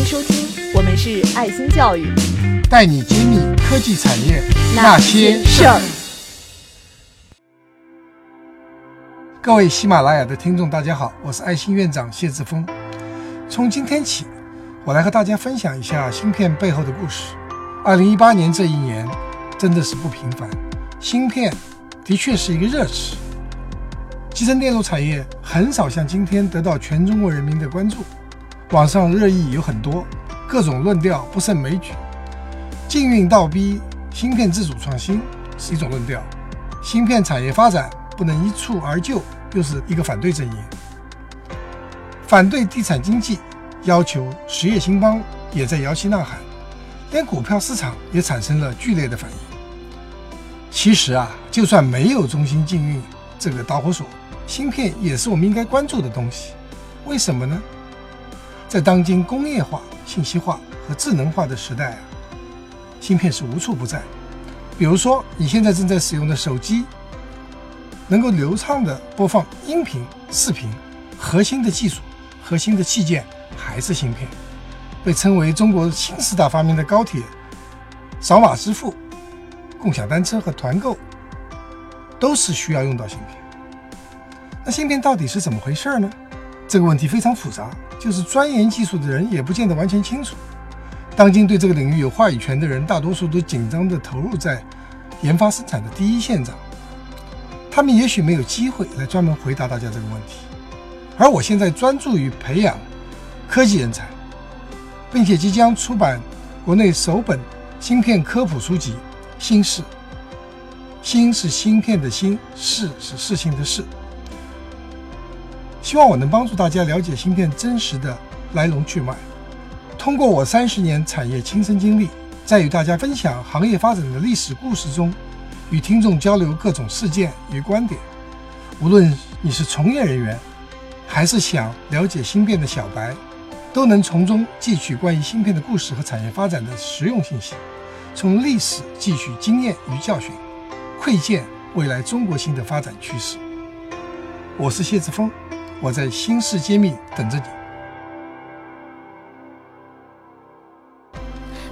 迎收听，我们是爱心教育，带你揭秘科技产业那些事儿。各位喜马拉雅的听众，大家好，我是爱心院长谢志峰。从今天起，我来和大家分享一下芯片背后的故事。二零一八年这一年真的是不平凡，芯片的确是一个热词。集成电路产业很少像今天得到全中国人民的关注，网上热议有很多，各种论调不胜枚举。禁运倒逼芯片自主创新是一种论调，芯片产业发展不能一蹴而就又是一个反对阵营。反对地产经济，要求实业兴邦也在摇旗呐喊，连股票市场也产生了剧烈的反应。其实啊，就算没有中芯禁运这个导火索。芯片也是我们应该关注的东西，为什么呢？在当今工业化、信息化和智能化的时代啊，芯片是无处不在。比如说，你现在正在使用的手机，能够流畅的播放音频、视频，核心的技术、核心的器件还是芯片。被称为中国新四大发明的高铁、扫码支付、共享单车和团购，都是需要用到芯片。那芯片到底是怎么回事呢？这个问题非常复杂，就是钻研技术的人也不见得完全清楚。当今对这个领域有话语权的人，大多数都紧张地投入在研发生产的第一线上，他们也许没有机会来专门回答大家这个问题。而我现在专注于培养科技人才，并且即将出版国内首本芯片科普书籍《芯事》。芯是芯片的芯，事是事情的事。希望我能帮助大家了解芯片真实的来龙去脉，通过我三十年产业亲身经历，在与大家分享行业发展的历史故事中，与听众交流各种事件与观点。无论你是从业人员，还是想了解芯片的小白，都能从中汲取关于芯片的故事和产业发展的实用信息，从历史汲取经验与教训，窥见未来中国芯的发展趋势。我是谢志峰。我在新事揭秘等着你。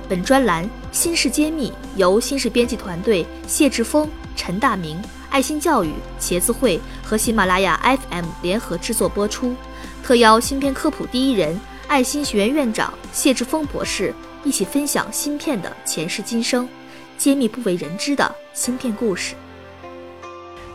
本专栏《新事揭秘》由新事编辑团队谢志峰、陈大明、爱心教育、茄子会和喜马拉雅 FM 联合制作播出，特邀芯片科普第一人、爱心学院院长谢志峰博士一起分享芯片的前世今生，揭秘不为人知的芯片故事。